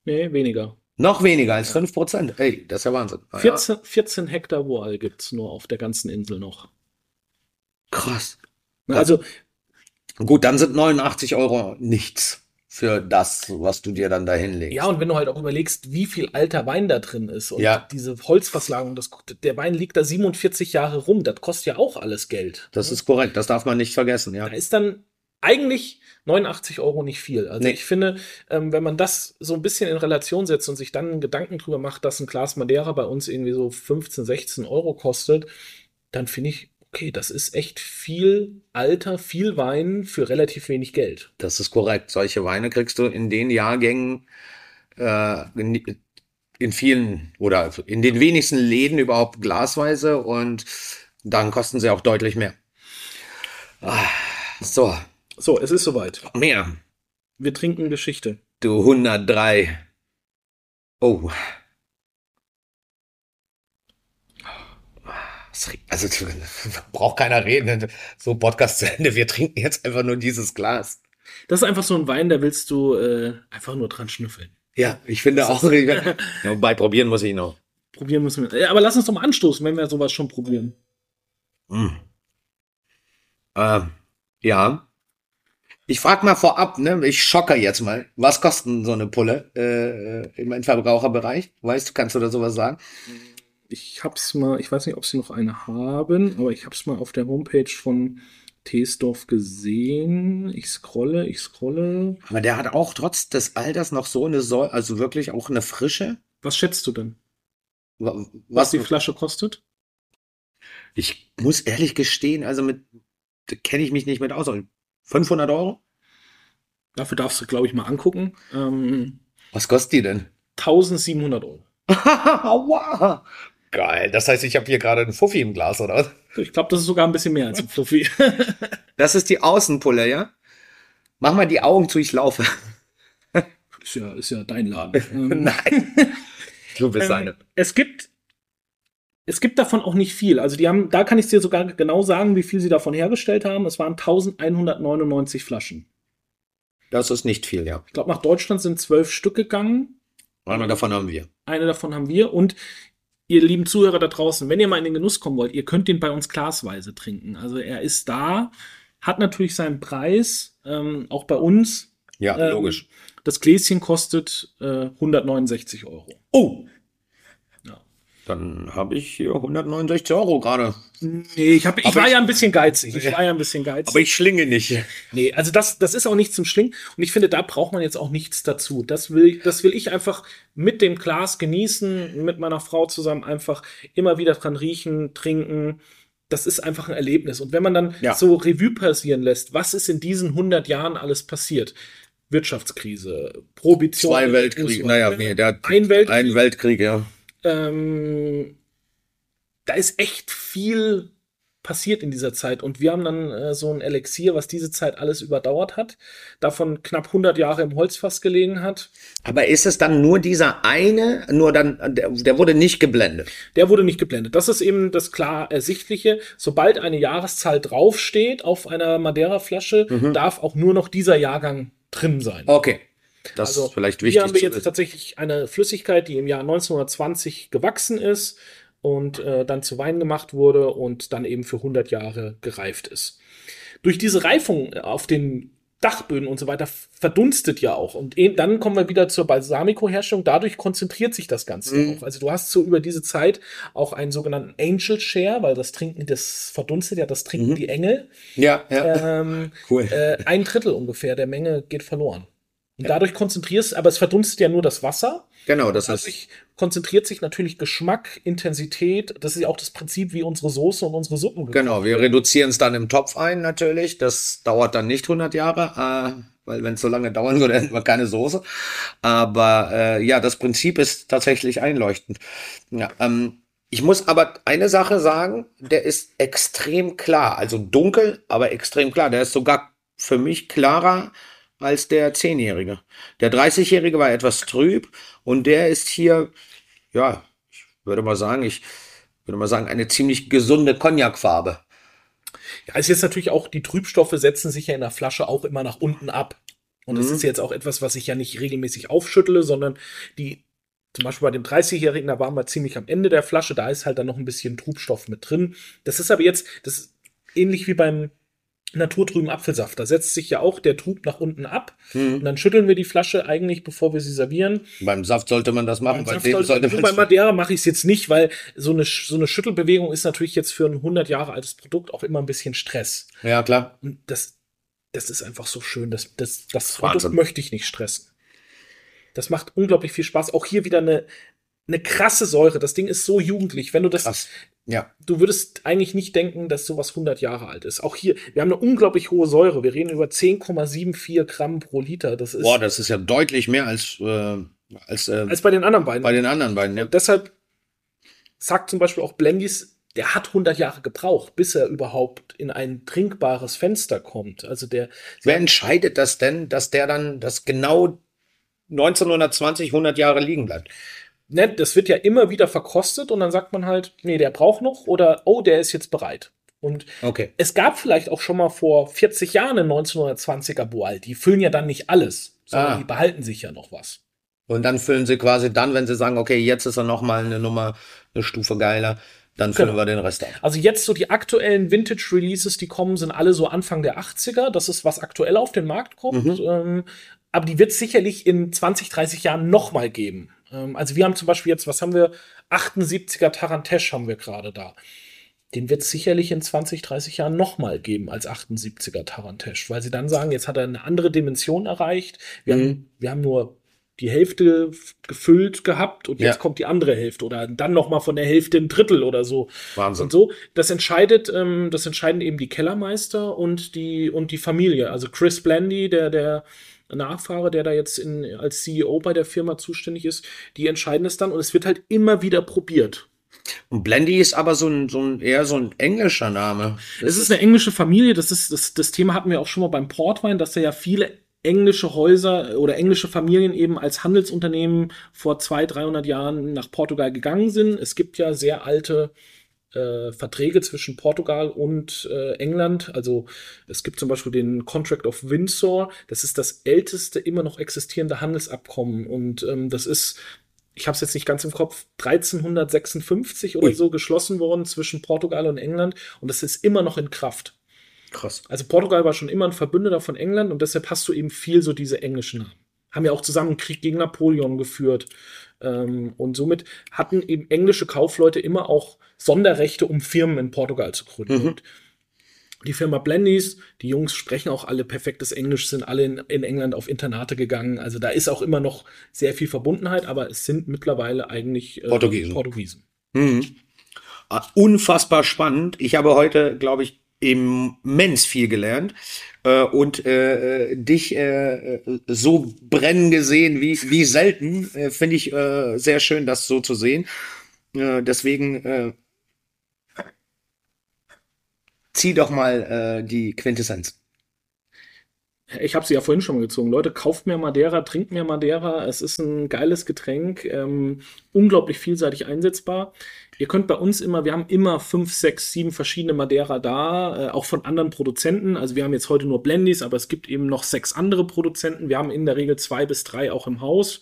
Nee, weniger. Noch weniger als 5 Prozent. Ey, das ist ja Wahnsinn. Ah, ja. 14, 14 Hektar Boal gibt's nur auf der ganzen Insel noch. Krass. Also Gut, dann sind 89 Euro nichts für das, was du dir dann da hinlegst. Ja, und wenn du halt auch überlegst, wie viel alter Wein da drin ist und Ja. diese Holzverslagung, das, der Wein liegt da 47 Jahre rum, das kostet ja auch alles Geld. Das ist korrekt, das darf man nicht vergessen, ja. Da ist dann eigentlich 89 Euro nicht viel. Also Nee. ich finde, ähm, wenn man das so ein bisschen in Relation setzt und sich dann Gedanken drüber macht, dass ein Glas Madeira bei uns irgendwie so 15, 16 Euro kostet, dann finde ich, okay, das ist echt viel Alter, viel Wein für relativ wenig Geld. Das ist korrekt. Solche Weine kriegst du in den Jahrgängen äh, in, vielen oder in den wenigsten Läden überhaupt glasweise und dann kosten sie auch deutlich mehr. Ah, so, So, es ist soweit. mehr. Wir trinken Geschichte. Du 103. Oh. Das Also braucht keiner reden. So Podcast zu Ende. Wir trinken jetzt einfach nur dieses Glas. Das ist einfach so ein Wein, da willst du äh, einfach nur dran schnüffeln. Ja, ich finde auch. ja, wobei probieren muss ich noch. Probieren müssen wir. Ja, aber lass uns doch mal anstoßen, wenn wir sowas schon probieren. Mm. Ähm, ja. Ich frage mal vorab, ne? Ich schocke jetzt mal. Was kostet so eine Pulle äh, im Endverbraucherbereich? Weißt du, kannst du da sowas sagen? Ich hab's mal, ich weiß nicht, ob sie noch eine haben, aber ich hab's mal auf der Homepage von Teesdorf gesehen. Ich scrolle, ich scrolle. Aber der hat auch trotz des Alters noch so eine Säure, also wirklich auch eine Frische. Was schätzt du denn? Wa- Was Was die Flasche kostet? Ich muss ehrlich gestehen, also mit kenne ich mich nicht mit aus. 500 Euro? Dafür darfst du, glaube ich, mal angucken. Ähm, Was kostet die denn? 1700 Euro. Aua. Geil. Das heißt, ich habe hier gerade einen Fuffi im Glas, oder? Ich glaube, das ist sogar ein bisschen mehr als ein Fluffy. Das ist die Außenpulle, ja? Mach mal die Augen zu, ich laufe. ist, ja, ist ja dein Laden. Ähm, Nein. Du bist Ähm, eine. Es gibt, es gibt davon auch nicht viel. Also die haben, da kann ich dir sogar genau sagen, wie viel sie davon hergestellt haben. Es waren 1199 Flaschen. Das ist nicht viel, ja. Ich glaube, nach Deutschland sind zwölf Stück gegangen. Eine davon haben wir. Eine davon haben wir. Und ihr lieben Zuhörer da draußen, wenn ihr mal in den Genuss kommen wollt, ihr könnt den bei uns glasweise trinken. Also er ist da, hat natürlich seinen Preis, ähm, auch bei uns. Ja, Ähm, logisch. Das Gläschen kostet äh, 169 Euro. Oh. Dann habe ich hier 169 Euro gerade. Nee, ich, hab, ich Aber war ich- ja ein bisschen geizig. Ich war ja ein bisschen geizig. Aber ich schlinge nicht. Nee, also das, das ist auch nicht zum Schlingen. Und ich finde, da braucht man jetzt auch nichts dazu. Das will, das will ich einfach mit dem Glas genießen, mit meiner Frau zusammen einfach immer wieder dran riechen, trinken. Das ist einfach ein Erlebnis. Und wenn man dann Ja. so Revue passieren lässt, was ist in diesen 100 Jahren alles passiert? Wirtschaftskrise, Prohibition. Zwei Weltkriege. Naja, nee, der Ein Weltkrieg. Ein Weltkrieg, ja. Ähm, da ist echt viel passiert in dieser Zeit. Und wir haben dann äh, so ein Elixier, was diese Zeit alles überdauert hat, davon knapp 100 Jahre im Holzfass gelegen hat. Aber ist es dann nur dieser eine, nur dann, der, der wurde nicht geblendet? Der wurde nicht geblendet. Das ist eben das klar Ersichtliche. Sobald eine Jahreszahl draufsteht auf einer Madeira-Flasche, mhm. darf auch nur noch dieser Jahrgang drin sein. Okay. Das also, ist vielleicht wichtig. Hier haben wir jetzt tatsächlich eine Flüssigkeit, die im Jahr 1920 gewachsen ist und äh, dann zu Wein gemacht wurde und dann eben für 100 Jahre gereift ist. Durch diese Reifung auf den Dachböden und so weiter verdunstet ja auch. Und e, dann kommen wir wieder zur Balsamico-Herstellung. Dadurch konzentriert sich das Ganze mhm. auch. Also du hast so über diese Zeit auch einen sogenannten Angel Share, weil das Trinken, das verdunstet ja, das trinken mhm. die Engel. Ja, ja. Ähm, cool. Äh, ein Drittel ungefähr der Menge geht verloren. Und dadurch konzentrierst, aber es verdunstet ja nur das Wasser. Genau, das heißt. Dadurch konzentriert sich natürlich Geschmack, Intensität. Das ist ja auch das Prinzip, wie unsere Soße und unsere Suppen. Genau, wir reduzieren es dann im Topf ein, natürlich. Das dauert dann nicht 100 Jahre, äh, weil wenn es so lange dauern würde, hätten wir keine Soße. Aber äh, ja, das Prinzip ist tatsächlich einleuchtend. Ja, ähm, ich muss aber eine Sache sagen, der ist extrem klar. Also dunkel, aber extrem klar. Der ist sogar für mich klarer als der Zehnjährige. Der 30-Jährige war etwas trüb und der ist hier, ja, ich würde mal sagen, ich würde mal sagen, eine ziemlich gesunde Cognacfarbe. Ja, es ist jetzt natürlich auch, die Trübstoffe setzen sich ja in der Flasche auch immer nach unten ab. Und es mhm. ist jetzt auch etwas, was ich ja nicht regelmäßig aufschüttle, sondern die, zum Beispiel bei dem 30-Jährigen, da waren wir ziemlich am Ende der Flasche, da ist halt dann noch ein bisschen Trubstoff mit drin. Das ist aber jetzt, das ist ähnlich wie beim naturtrüben Apfelsaft. Da setzt sich ja auch der Trub nach unten ab. Mhm. Und dann schütteln wir die Flasche eigentlich, bevor wir sie servieren. Beim Saft sollte man das machen. Beim Saft sollte, sollte bei Madeira mache ich es jetzt nicht, weil so eine, so eine Schüttelbewegung ist natürlich jetzt für ein 100 Jahre altes Produkt auch immer ein bisschen Stress. Ja, klar. Und das, das ist einfach so schön. Das, das, das Produkt möchte ich nicht stressen. Das macht unglaublich viel Spaß. Auch hier wieder eine, eine krasse Säure. Das Ding ist so jugendlich. Wenn du das, Krass. Ja, du würdest eigentlich nicht denken, dass sowas 100 Jahre alt ist. Auch hier, wir haben eine unglaublich hohe Säure. Wir reden über 10,74 Gramm pro Liter. Das ist, Boah, das ist ja deutlich mehr als, äh, als, äh, als bei den anderen beiden. Bei den anderen beiden, ja. Und deshalb sagt zum Beispiel auch Blendis, der hat 100 Jahre gebraucht, bis er überhaupt in ein trinkbares Fenster kommt. Also der. Wer entscheidet das denn, dass der dann, das genau 1920, 100 Jahre liegen bleibt? Ne, das wird ja immer wieder verkostet und dann sagt man halt, nee, der braucht noch oder oh, der ist jetzt bereit. Und okay. es gab vielleicht auch schon mal vor 40 Jahren einen 1920er Boal. Die füllen ja dann nicht alles, sondern ah. die behalten sich ja noch was. Und dann füllen sie quasi dann, wenn sie sagen, okay, jetzt ist er noch mal eine Nummer, eine Stufe geiler, dann füllen genau. wir den Rest ab. Also jetzt so die aktuellen Vintage Releases, die kommen, sind alle so Anfang der 80er. Das ist was aktuell auf den Markt kommt. Mhm. Ähm, aber die wird es sicherlich in 20, 30 Jahren noch mal geben. Ähm, also wir haben zum Beispiel jetzt, was haben wir? 78er Tarantesh haben wir gerade da. Den wird es sicherlich in 20, 30 Jahren nochmal geben als 78er Tarantesh, weil sie dann sagen, jetzt hat er eine andere Dimension erreicht. Wir, mhm. haben, wir haben nur die Hälfte gefüllt gehabt und jetzt ja. kommt die andere Hälfte oder dann noch mal von der Hälfte ein Drittel oder so. Wahnsinn. Und so, das entscheidet, ähm, das entscheiden eben die Kellermeister und die und die Familie. Also Chris Blandy, der der Nachfahre, der da jetzt in, als CEO bei der Firma zuständig ist, die entscheiden es dann und es wird halt immer wieder probiert. Und Blendy ist aber so ein, so ein eher so ein englischer Name. Das es ist eine englische Familie. Das ist das, das Thema hatten wir auch schon mal beim Portwein, dass da ja viele englische Häuser oder englische Familien eben als Handelsunternehmen vor 200, 300 Jahren nach Portugal gegangen sind. Es gibt ja sehr alte äh, Verträge zwischen Portugal und äh, England. Also es gibt zum Beispiel den Contract of Windsor. Das ist das älteste immer noch existierende Handelsabkommen. Und ähm, das ist, ich habe es jetzt nicht ganz im Kopf, 1356 oder Ui. so geschlossen worden zwischen Portugal und England. Und das ist immer noch in Kraft. Krass. Also Portugal war schon immer ein Verbündeter von England und deshalb hast du eben viel so diese englischen Namen. Haben ja auch zusammen einen Krieg gegen Napoleon geführt. Ähm, und somit hatten eben englische Kaufleute immer auch Sonderrechte, um Firmen in Portugal zu gründen. Mhm. Die Firma Blendys, die Jungs sprechen auch alle perfektes Englisch, sind alle in, in, England auf Internate gegangen. Also da ist auch immer noch sehr viel Verbundenheit, aber es sind mittlerweile eigentlich äh, Portugiesen. Portugiesen. Mhm. Ah, unfassbar spannend. Ich habe heute, glaube ich, immens viel gelernt äh, und äh, äh dich äh, äh, so brennen gesehen wie, wie selten. Äh, Finde ich äh, sehr schön, das so zu sehen. Äh, deswegen äh, zieh doch mal äh, die Quintessenz. Ich habe sie ja vorhin schon mal gezogen. Leute, kauft mehr Madeira, trinkt mehr Madeira. Es ist ein geiles Getränk, ähm, unglaublich vielseitig einsetzbar. Ihr könnt bei uns immer, wir haben immer fünf, sechs, sieben verschiedene Madeira da, äh, auch von anderen Produzenten. Also wir haben jetzt heute nur Blendys, aber es gibt eben noch sechs andere Produzenten. Wir haben in der Regel zwei bis drei auch im Haus.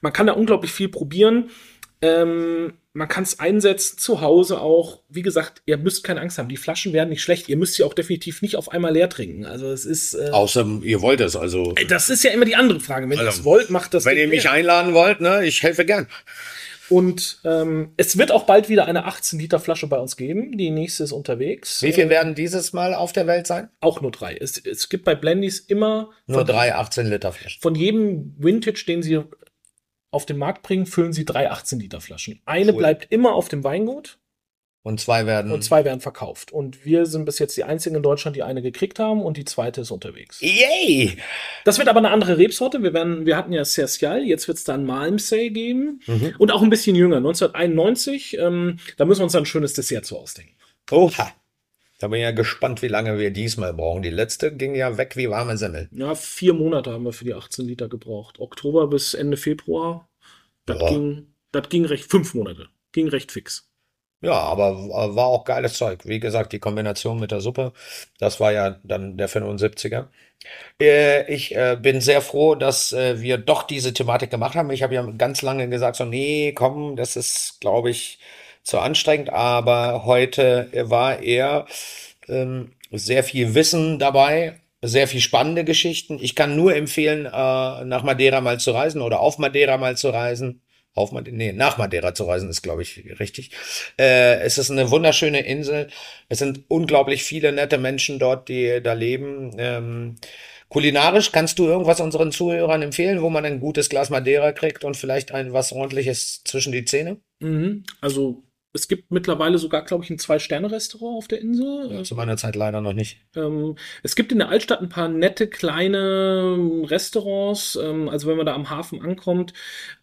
Man kann da unglaublich viel probieren. Ähm, man kann es einsetzen zu Hause auch. Wie gesagt, ihr müsst keine Angst haben. Die Flaschen werden nicht schlecht. Ihr müsst sie auch definitiv nicht auf einmal leer trinken. Also es ist. Äh, Außer ihr wollt es. Also. Das ist ja immer die andere Frage. Wenn also, ihr es wollt, macht das. Wenn ihr mich mehr. einladen wollt, ne, ich helfe gern. Und ähm, es wird auch bald wieder eine 18 Liter Flasche bei uns geben. Die nächste ist unterwegs. Wie viel werden dieses Mal auf der Welt sein? Auch nur drei. Es, es gibt bei Blendys immer nur drei 18 Liter Flaschen. Von jedem Vintage, den sie auf den Markt bringen, füllen sie drei 18 Liter Flaschen. Eine cool. bleibt immer auf dem Weingut. Und zwei werden. Und zwei werden verkauft. Und wir sind bis jetzt die einzigen in Deutschland, die eine gekriegt haben und die zweite ist unterwegs. Yay! Das wird aber eine andere Rebsorte. Wir, werden, wir hatten ja Cercial, jetzt wird es dann Malmsey geben. Mhm. Und auch ein bisschen jünger, 1991. Ähm, da müssen wir uns ein schönes Dessert zu ausdenken. Oha. Da bin ich ja gespannt, wie lange wir diesmal brauchen. Die letzte ging ja weg wie warme Semmel. Ja, vier Monate haben wir für die 18 Liter gebraucht. Oktober bis Ende Februar. Das, ging, das ging recht, fünf Monate. Ging recht fix. Ja, aber war auch geiles Zeug. Wie gesagt, die Kombination mit der Suppe, das war ja dann der 75er. Äh, ich äh, bin sehr froh, dass äh, wir doch diese Thematik gemacht haben. Ich habe ja ganz lange gesagt, so, nee, komm, das ist, glaube ich, zu anstrengend, aber heute war eher ähm, sehr viel Wissen dabei, sehr viel spannende Geschichten. Ich kann nur empfehlen, äh, nach Madeira mal zu reisen oder auf Madeira mal zu reisen. Auf Madeira, nee, nach Madeira zu reisen ist, glaube ich, richtig. Äh, es ist eine wunderschöne Insel. Es sind unglaublich viele nette Menschen dort, die da leben. Ähm, kulinarisch kannst du irgendwas unseren Zuhörern empfehlen, wo man ein gutes Glas Madeira kriegt und vielleicht ein was ordentliches zwischen die Zähne? Mhm. Also es gibt mittlerweile sogar, glaube ich, ein Zwei-Sterne-Restaurant auf der Insel. Ja, zu meiner Zeit leider noch nicht. Ähm, es gibt in der Altstadt ein paar nette kleine Restaurants. Ähm, also wenn man da am Hafen ankommt,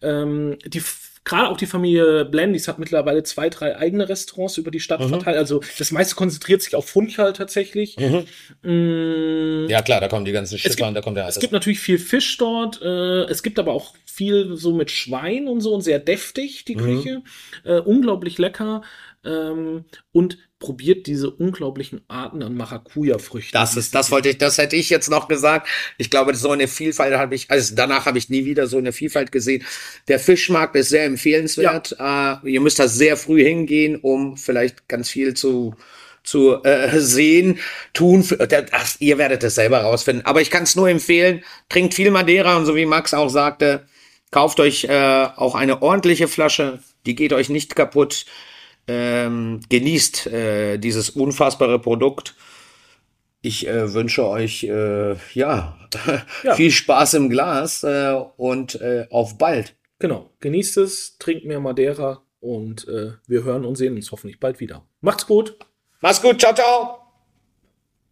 ähm, die gerade auch die Familie Blendys hat mittlerweile zwei, drei eigene Restaurants über die Stadt mhm. verteilt. Also das meiste konzentriert sich auf Funchal tatsächlich. Mhm. Mm. Ja klar, da kommen die ganzen Schiffe an, da kommt der Es gibt natürlich viel Fisch dort. Äh, es gibt aber auch viel so mit Schwein und so und sehr deftig, die mhm. Küche. Äh, unglaublich lecker. Ähm, und probiert diese unglaublichen Arten an Maracuja-Früchten. Das ist, das wollte ich, das hätte ich jetzt noch gesagt. Ich glaube, so eine Vielfalt habe ich, also danach habe ich nie wieder so eine Vielfalt gesehen. Der Fischmarkt ist sehr empfehlenswert. Ja. Äh, ihr müsst da sehr früh hingehen, um vielleicht ganz viel zu zu äh, sehen, tun. Ach, ihr werdet es selber rausfinden. Aber ich kann es nur empfehlen. Trinkt viel Madeira und so wie Max auch sagte, kauft euch äh, auch eine ordentliche Flasche. Die geht euch nicht kaputt ähm, genießt äh, dieses unfassbare Produkt. Ich äh, wünsche euch äh, ja, ja, viel Spaß im Glas äh, und äh, auf bald. Genau, genießt es, trinkt mehr Madeira und äh, wir hören und sehen uns hoffentlich bald wieder. Macht's gut. Macht's gut, ciao, ciao.